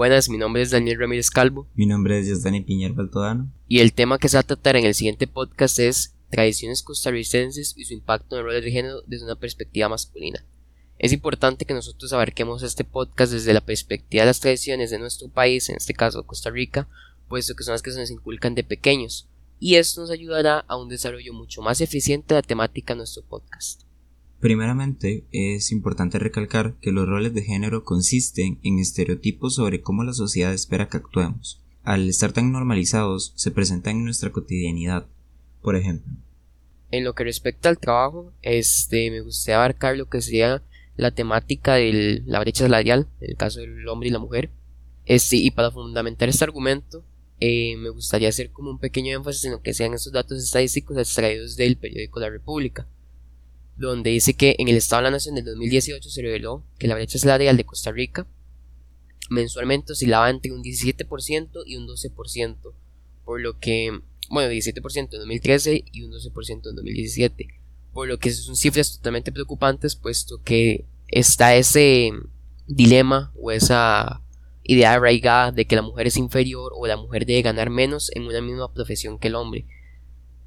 Buenas, mi nombre es Daniel Ramírez Calvo. Mi nombre es Yosdani Piñer Baltodano. Y el tema que se va a tratar en el siguiente podcast es tradiciones costarricenses y su impacto en el rol de género desde una perspectiva masculina. Es importante que nosotros abarquemos este podcast desde la perspectiva de las tradiciones de nuestro país, en este caso Costa Rica, puesto que son las que se nos inculcan de pequeños, y esto nos ayudará a un desarrollo mucho más eficiente de la temática de nuestro podcast. Primeramente, es importante recalcar que los roles de género consisten en estereotipos sobre cómo la sociedad espera que actuemos. Al estar tan normalizados, se presentan en nuestra cotidianidad. Por ejemplo, en lo que respecta al trabajo, este, me gustaría abarcar lo que sería la temática de la brecha salarial, el caso del hombre y la mujer. Este, y para fundamentar este argumento, eh, me gustaría hacer como un pequeño énfasis en lo que sean estos datos estadísticos extraídos del periódico La República donde dice que en el Estado de la Nación del 2018 se reveló que la brecha salarial de Costa Rica mensualmente oscilaba entre un 17% y un 12%, por lo que, bueno, 17% en 2013 y un 12% en 2017, por lo que son cifras totalmente preocupantes, puesto que está ese dilema o esa idea arraigada de que la mujer es inferior o la mujer debe ganar menos en una misma profesión que el hombre.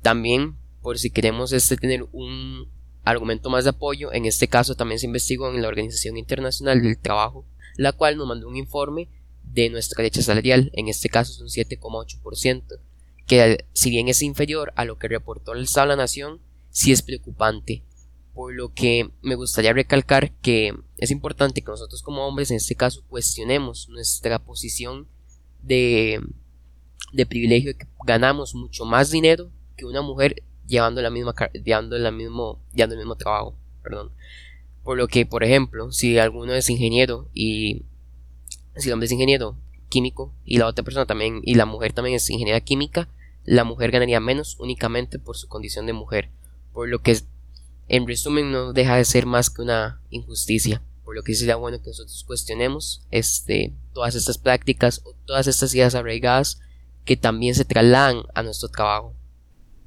También, por si queremos este tener un argumento más de apoyo, en este caso también se investigó en la Organización Internacional del Trabajo, la cual nos mandó un informe de nuestra brecha salarial, en este caso es un 7,8%, que si bien es inferior a lo que reportó el Estado de la Nación, sí es preocupante, por lo que me gustaría recalcar que es importante que nosotros como hombres en este caso cuestionemos nuestra posición de, de privilegio, que ganamos mucho más dinero que una mujer llevando la misma llevando la mismo llevando el mismo trabajo perdón. Por lo que por ejemplo si alguno es ingeniero y si el hombre es ingeniero químico y la otra persona también y la mujer también es ingeniera química la mujer ganaría menos únicamente por su condición de mujer por lo que en resumen no deja de ser más que una injusticia. Por lo que sería bueno que nosotros cuestionemos este todas estas prácticas o todas estas ideas arraigadas que también se trasladan a nuestro trabajo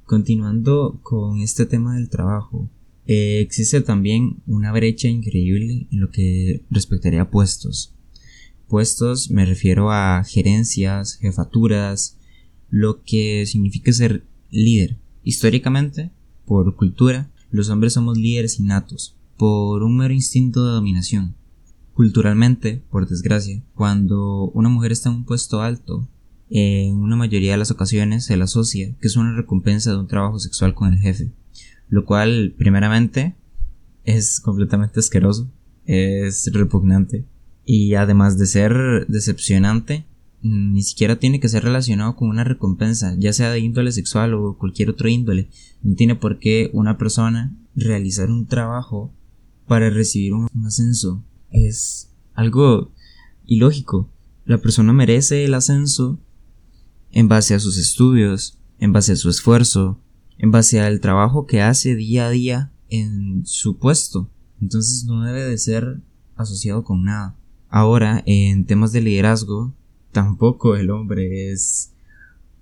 Continuando con este tema del trabajo, eh, existe también una brecha increíble en lo que respectaría a puestos. Puestos me refiero a gerencias, jefaturas, lo que significa ser líder. Históricamente, por cultura, los hombres somos líderes innatos, por un mero instinto de dominación. Culturalmente, por desgracia, cuando una mujer está en un puesto alto, en una mayoría de las ocasiones se la asocia que es una recompensa de un trabajo sexual con el jefe, lo cual primeramente es completamente asqueroso, es repugnante y además de ser decepcionante, ni siquiera tiene que ser relacionado con una recompensa, ya sea de índole sexual o cualquier otro índole. No tiene por qué una persona realizar un trabajo para recibir un, ascenso. Es algo ilógico. La persona merece el ascenso en base a sus estudios, en base a su esfuerzo, en base al trabajo que hace día a día en su puesto. Entonces no debe de ser asociado con nada. Ahora, en temas de liderazgo, tampoco el hombre es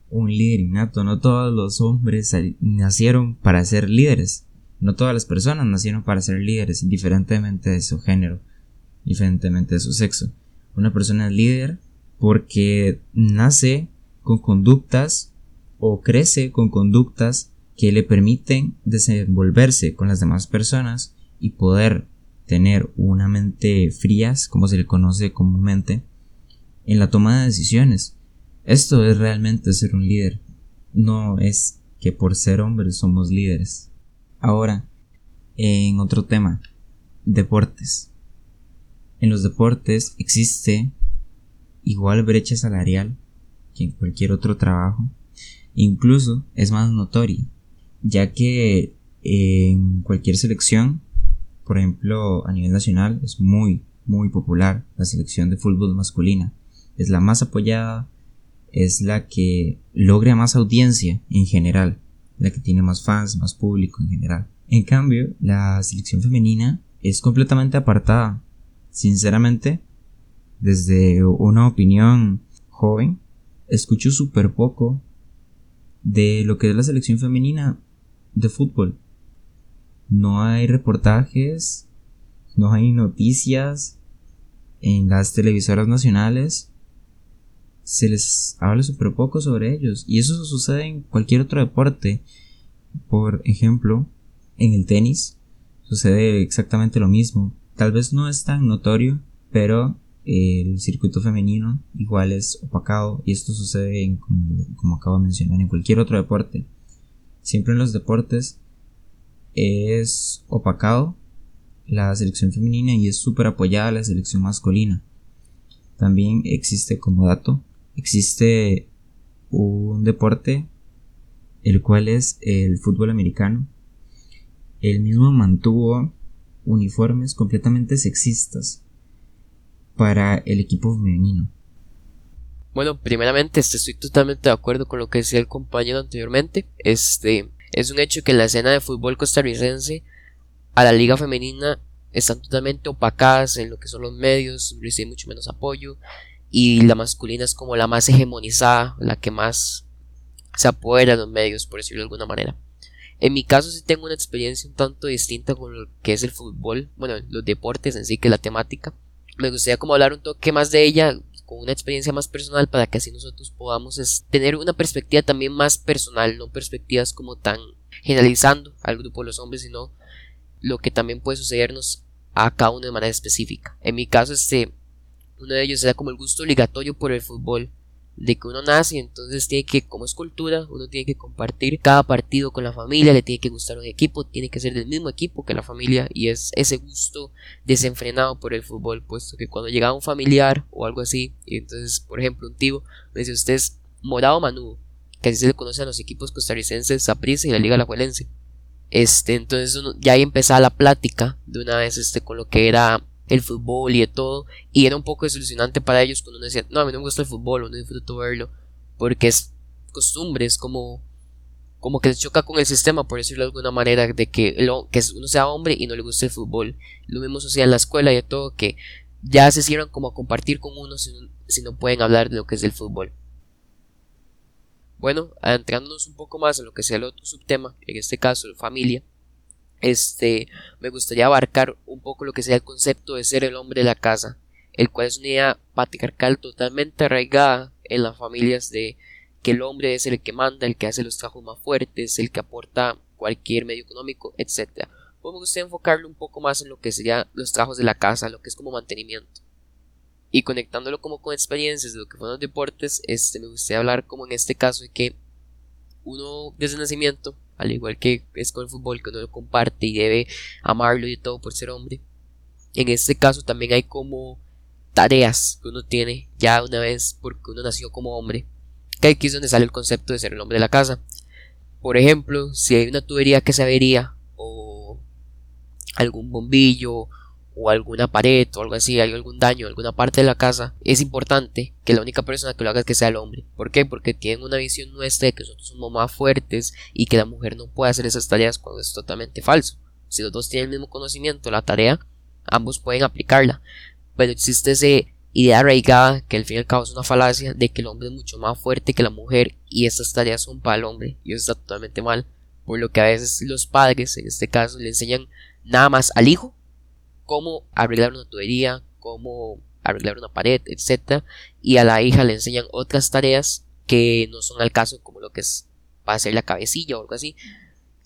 un líder innato. No todos los hombres nacieron para ser líderes. No todas las personas nacieron para ser líderes, indiferentemente de su género, indiferentemente de su sexo. Una persona es líder porque nace con conductas o crece con conductas que le permiten desenvolverse con las demás personas y poder tener una mente frías, como se le conoce comúnmente, en la toma de decisiones. Esto es realmente ser un líder. No es que por ser hombres somos líderes. Ahora, en otro tema, deportes. En los deportes existe igual brecha salarial que en cualquier otro trabajo. Incluso es más notorio, ya que en cualquier selección, por ejemplo a nivel nacional, es muy, muy popular la selección de fútbol masculina. Es la más apoyada, es la que logra más audiencia en general, la que tiene más fans, más público en general. En cambio, la selección femenina es completamente apartada. Sinceramente, desde una opinión joven, escucho súper poco de lo que es la selección femenina de fútbol. No hay reportajes, no hay noticias en las televisoras nacionales se les habla súper poco sobre ellos. Y eso sucede en cualquier otro deporte. Por ejemplo, en el tenis sucede exactamente lo mismo. Tal vez no es tan notorio, pero el circuito femenino igual es opacado y esto sucede en, como, acabo de mencionar en cualquier otro deporte. Siempre en los deportes es opacado la selección femenina y es súper apoyada la selección masculina. También existe como dato, existe un deporte el cual es el fútbol americano. El mismo mantuvo uniformes completamente sexistas para el equipo femenino. Bueno, primeramente este, estoy totalmente de acuerdo con lo que decía el compañero anteriormente. Este es un hecho que en la escena de fútbol costarricense a la liga femenina están totalmente opacadas en lo que son los medios, recibe mucho menos apoyo y la masculina es como la más hegemonizada, la que más se apodera de los medios, por decirlo de alguna manera. En mi caso sí tengo una experiencia un tanto distinta con lo que es el fútbol, bueno, los deportes en sí que la temática. Me gustaría como hablar un toque más de ella con una experiencia más personal para que así nosotros podamos tener una perspectiva también más personal, no perspectivas como tan generalizando al grupo de los hombres, sino lo que también puede sucedernos a cada uno de manera específica. En mi caso, este, uno de ellos era como el gusto obligatorio por el fútbol de que uno nace, entonces tiene que, como es cultura, uno tiene que compartir cada partido con la familia, le tiene que gustar un equipo, tiene que ser del mismo equipo que la familia, y es ese gusto desenfrenado por el fútbol, puesto que cuando llegaba un familiar o algo así, y entonces, por ejemplo, un tío me dice, usted es morado manudo, que así se le conoce a los equipos costarricenses, Saprissa y la Liga Alajuelense. Este, entonces ya ahí empezaba la plática de una vez este, con lo que era el fútbol y de todo. Y era un poco desilusionante para ellos cuando uno decía, no, a mí no me gusta el fútbol no disfruto verlo. Porque es costumbre, es como, como que les choca con el sistema, por decirlo de alguna manera, de que, lo, que uno sea hombre y no le guste el fútbol. Lo mismo sucede en la escuela y de todo, que ya se cierran como a compartir con uno si no, si no pueden hablar de lo que es el fútbol. Bueno, adentrándonos un poco más en lo que sea el otro subtema, en este caso familia, este, me gustaría abarcar un poco lo que sea el concepto de ser el hombre de la casa, el cual es una idea patriarcal totalmente arraigada en las familias de que el hombre es el que manda, el que hace los trabajos más fuertes, el que aporta cualquier medio económico, etc. Pues me gustaría enfocarlo un poco más en lo que sería los trabajos de la casa, lo que es como mantenimiento. Y conectándolo como con experiencias de lo que fueron los deportes, este, me gustaría hablar como en este caso de que uno desde nacimiento al igual que es con el fútbol, que uno lo comparte y debe amarlo y todo por ser hombre. En este caso también hay como tareas que uno tiene ya una vez porque uno nació como hombre, que aquí es donde sale el concepto de ser el hombre de la casa. Por ejemplo, si hay una tubería que se avería o algún bombillo o alguna pared o algo así, hay algún daño, alguna parte de la casa, es importante que la única persona que lo haga es que sea el hombre. ¿Por qué? Porque tienen una visión nuestra de que nosotros somos más fuertes y que la mujer no puede hacer esas tareas cuando es totalmente falso. Si los dos tienen el mismo conocimiento, la tarea, ambos pueden aplicarla. Pero existe esa idea arraigada que al fin y al cabo es una falacia de que el hombre es mucho más fuerte que la mujer y estas tareas son para el hombre y eso está totalmente mal. Por lo que a veces los padres, en este caso, le enseñan nada más al hijo cómo arreglar una tubería, cómo arreglar una pared, etc. Y a la hija le enseñan otras tareas que no son al caso, como lo que es para hacer la cabecilla o algo así.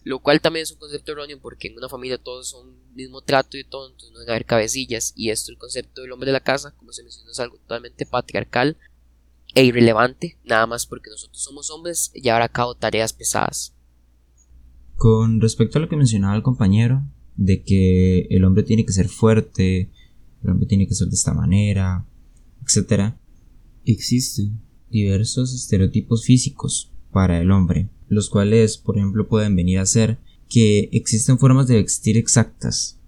Lo cual también es un concepto erróneo porque en una familia todos son mismo trato y todo, entonces no debe haber cabecillas. Y esto, el concepto del hombre de la casa, como se mencionó, es algo totalmente patriarcal e irrelevante, nada más porque nosotros somos hombres llevar a cabo tareas pesadas. Con respecto a lo que mencionaba el compañero, de que el hombre tiene que ser fuerte, el hombre tiene que ser de esta manera, etc. Existen diversos estereotipos físicos para el hombre, los cuales, por ejemplo, pueden venir a ser que existen formas de vestir exactas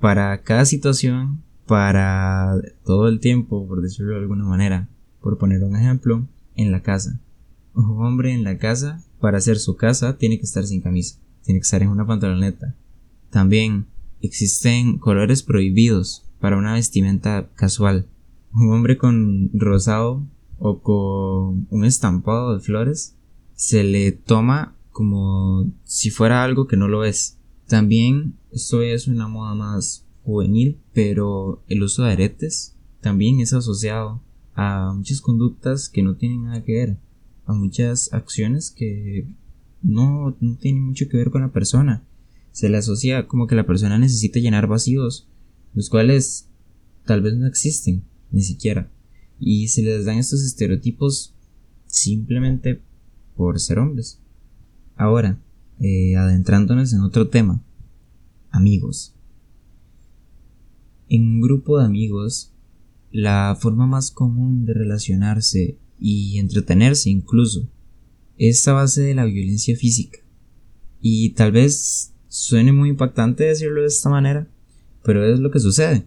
para cada situación, para todo el tiempo, por decirlo de alguna manera. Por poner un ejemplo, en la casa. Un hombre en la casa, para hacer su casa, tiene que estar sin camisa, tiene que estar en una pantaloneta, también existen colores prohibidos para una vestimenta casual. Un hombre con rosado o con un estampado de flores se le toma como si fuera algo que no lo es. También esto es una moda más juvenil, pero el uso de aretes también es asociado a muchas conductas que no tienen nada que ver, a muchas acciones que no, no tienen mucho que ver con la persona. Se le asocia como que la persona necesita llenar vacíos, los cuales tal vez no existen, ni siquiera. Y se les dan estos estereotipos simplemente por ser hombres. Ahora, eh, adentrándonos en otro tema, amigos. En un grupo de amigos, la forma más común de relacionarse y entretenerse incluso es a base de la violencia física. Y tal vez suene muy impactante decirlo de esta manera, pero es lo que sucede.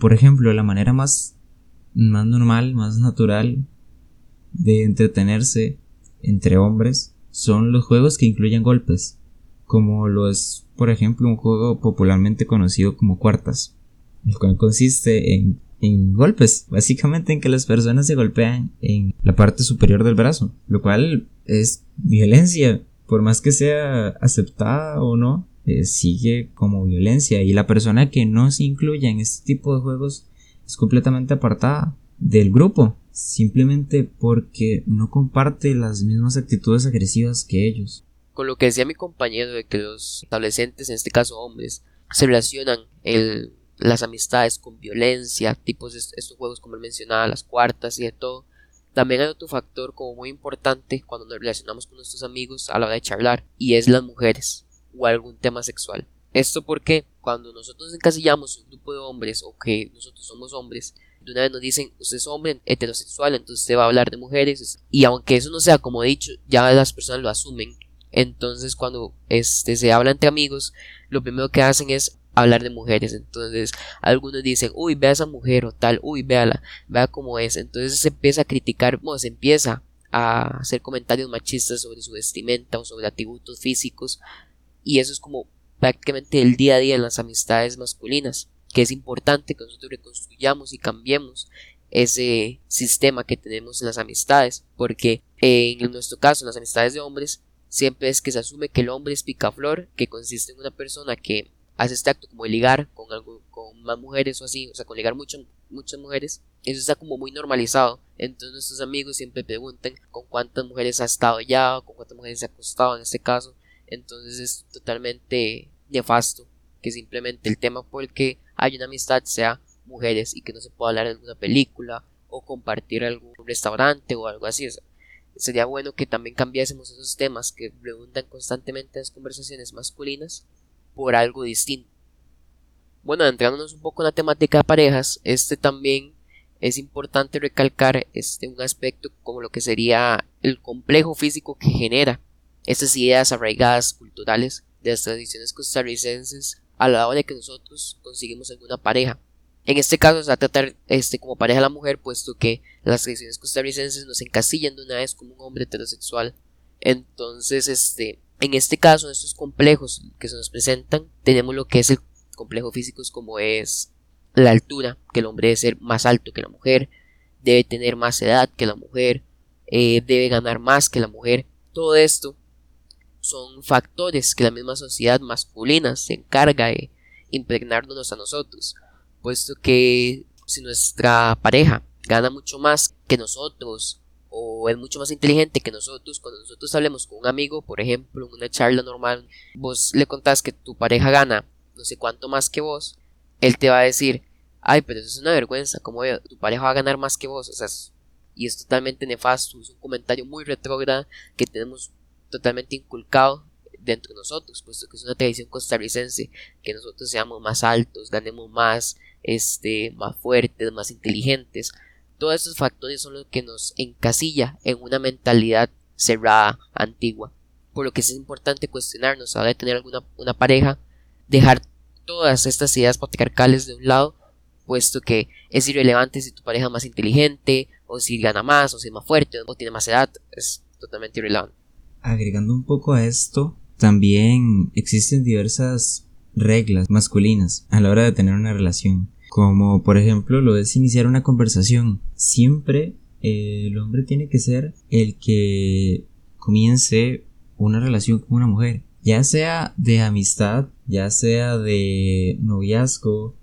Por ejemplo, la manera más, más normal, más natural de entretenerse entre hombres son los juegos que incluyen golpes, como lo es, por ejemplo, un juego popularmente conocido como cuartas, el cual consiste en, en golpes, básicamente en que las personas se golpean en la parte superior del brazo, lo cual es violencia, por más que sea aceptada o no, eh, sigue como violencia y la persona que no se incluye en este tipo de juegos es completamente apartada del grupo simplemente porque no comparte las mismas actitudes agresivas que ellos. Con lo que decía mi compañero de que los adolescentes, en este caso hombres, se relacionan el, las amistades con violencia, tipos de estos juegos como él mencionaba, las cuartas y de todo, también hay otro factor como muy importante cuando nos relacionamos con nuestros amigos a la hora de charlar, y es las mujeres o algún tema sexual. Esto porque cuando nosotros encasillamos un grupo de hombres o que nosotros somos hombres, de una vez nos dicen, usted es hombre heterosexual, entonces usted va a hablar de mujeres. Y aunque eso no sea como dicho, ya las personas lo asumen. Entonces cuando este, se habla entre amigos, lo primero que hacen es hablar de mujeres. Entonces algunos dicen, uy, vea a esa mujer o tal, uy, véala, vea cómo es. Entonces se empieza a criticar, bueno, se empieza a hacer comentarios machistas sobre su vestimenta o sobre atributos físicos. Y eso es como prácticamente el día a día en las amistades masculinas que es importante que nosotros reconstruyamos y cambiemos ese sistema que tenemos en las amistades, porque en nuestro caso, en las amistades de hombres, siempre es que se asume que el hombre es picaflor, que consiste en una persona que hace este acto como de ligar con algo, con más mujeres o así, o sea, con ligar mucho, muchas mujeres, eso está como muy normalizado. Entonces nuestros amigos siempre preguntan con cuántas mujeres ha estado ya, con cuántas mujeres se ha acostado en este caso. Entonces es totalmente nefasto que simplemente el tema por el que hay una amistad sea mujeres y que no se pueda hablar de alguna película o compartir algún restaurante o algo así. sería bueno que también cambiásemos esos temas que preguntan constantemente en las conversaciones masculinas por algo distinto. Bueno, entrándonos un poco en la temática de parejas, este también es importante recalcar este un aspecto como lo que sería el complejo físico que genera estas ideas arraigadas culturales de las tradiciones costarricenses a la hora de que nosotros conseguimos alguna pareja. En este caso se va a tratar este, como pareja a la mujer, puesto que las tradiciones costarricenses nos encasillan de una vez como un hombre heterosexual. Entonces, este, en este caso, en estos complejos que se nos presentan, tenemos lo que es el complejo físico, como es la altura, que el hombre debe ser más alto que la mujer, debe tener más edad que la mujer, eh, debe ganar más que la mujer. Todo esto son factores que la misma sociedad masculina se encarga de impregnarnos a nosotros, puesto que si nuestra pareja gana mucho más que nosotros o es mucho más inteligente que nosotros, cuando nosotros hablemos con un amigo, por ejemplo, en una charla normal, vos le contás que tu pareja gana no sé cuánto más que vos, él te va a decir, ay, pero eso es una vergüenza, como tu pareja va a ganar más que vos, o sea, y es totalmente nefasto, es un comentario muy retrógrado que tenemos totalmente inculcado dentro de nosotros, puesto que es una tradición costarricense, que nosotros seamos más altos, ganemos más, este, más fuertes, más inteligentes. Todos estos factores son los que nos encasilla en una mentalidad cerrada, antigua. Por lo que es importante cuestionarnos a la hora de tener alguna una pareja, dejar todas estas ideas patriarcales de un lado, puesto que es irrelevante si tu pareja es más inteligente, o si gana más, o si es más fuerte, o tiene más edad, es totalmente irrelevante. Agregando un poco a esto, también existen diversas reglas masculinas a la hora de tener una relación. Como por ejemplo lo es iniciar una conversación. Siempre eh, el hombre tiene que ser el que comience una relación con una mujer. Ya sea de amistad, ya sea de noviazgo,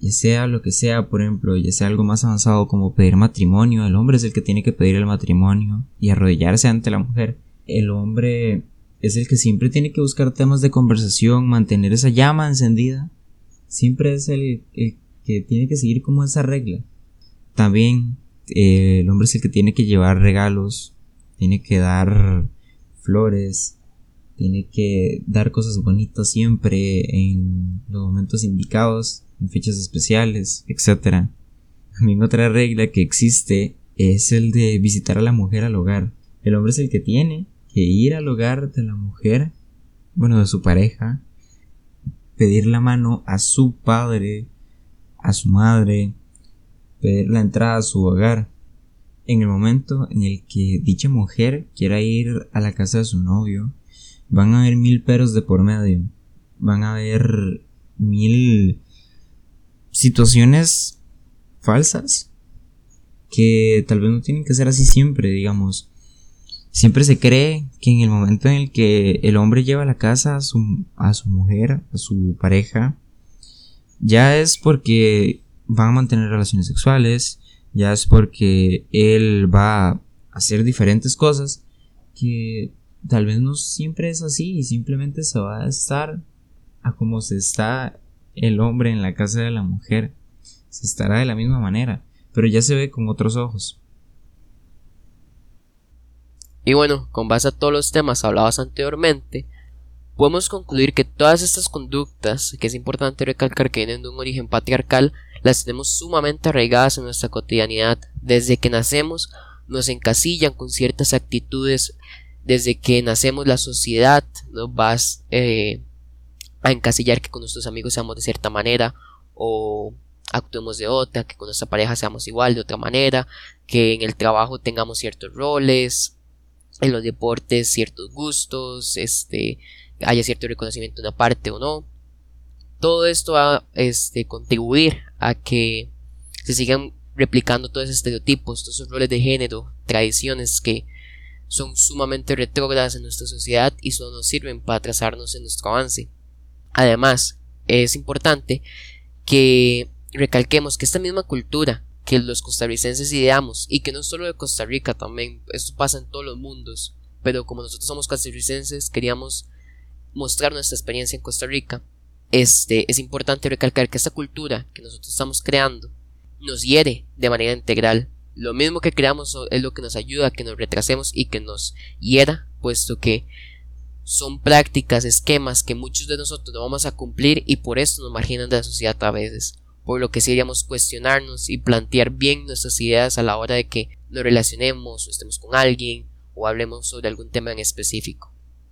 ya sea lo que sea, por ejemplo, ya sea algo más avanzado como pedir matrimonio, el hombre es el que tiene que pedir el matrimonio y arrodillarse ante la mujer. El hombre es el que siempre tiene que buscar temas de conversación, mantener esa llama encendida. Siempre es el, que tiene que seguir como esa regla. También eh, el hombre es el que tiene que llevar regalos, tiene que dar flores, tiene que dar cosas bonitas siempre en los momentos indicados, en fechas especiales, etc. También otra regla que existe es el de visitar a la mujer al hogar. El hombre es el que tiene que ir al hogar de la mujer, bueno, de su pareja, pedir la mano a su padre, a su madre, pedir la entrada a su hogar. En el momento en el que dicha mujer quiera ir a la casa de su novio, van a haber mil peros de por medio. Van a haber mil situaciones falsas que tal vez no tienen que ser así siempre, digamos. Siempre se cree que en el momento en el que el hombre lleva a la casa a su, a su mujer, a su pareja, ya es porque van a mantener relaciones sexuales, ya es porque él va a hacer diferentes cosas que tal vez no siempre es así y simplemente se va a estar a como se está el hombre en la casa de la mujer. Se estará de la misma manera, pero ya se ve con otros ojos. Y bueno, con base a todos los temas hablados anteriormente, podemos concluir que todas estas conductas, que es importante recalcar que vienen de un origen patriarcal, las tenemos sumamente arraigadas en nuestra cotidianidad. Desde que nacemos nos encasillan con ciertas actitudes desde que nacemos la sociedad nos vas eh, a encasillar que con nuestros amigos seamos de cierta manera o actuemos de otra, que con nuestra pareja seamos igual de otra manera, que en el trabajo tengamos ciertos roles, en los deportes ciertos gustos, este, haya cierto reconocimiento de una parte o no. Todo esto va a este, contribuir a que se sigan replicando todos esos estereotipos, todos esos roles de género, tradiciones que son sumamente retrógradas en nuestra sociedad y solo nos sirven para atrasarnos en nuestro avance. Además, es importante que recalquemos que esta misma cultura que los costarricenses ideamos y que no solo de Costa Rica también, esto pasa en todos los mundos, pero como nosotros somos costarricenses queríamos mostrar nuestra experiencia en Costa Rica, este, es importante recalcar que esta cultura que nosotros estamos creando nos hiere de manera integral lo mismo que creamos es lo que nos ayuda a que nos retrasemos y que nos hiera, puesto que son prácticas, esquemas que muchos de nosotros no vamos a cumplir y por eso nos marginan de la sociedad a veces. Por lo que seríamos cuestionarnos y plantear bien nuestras ideas a la hora de que nos relacionemos o estemos con alguien o hablemos sobre algún tema en específico.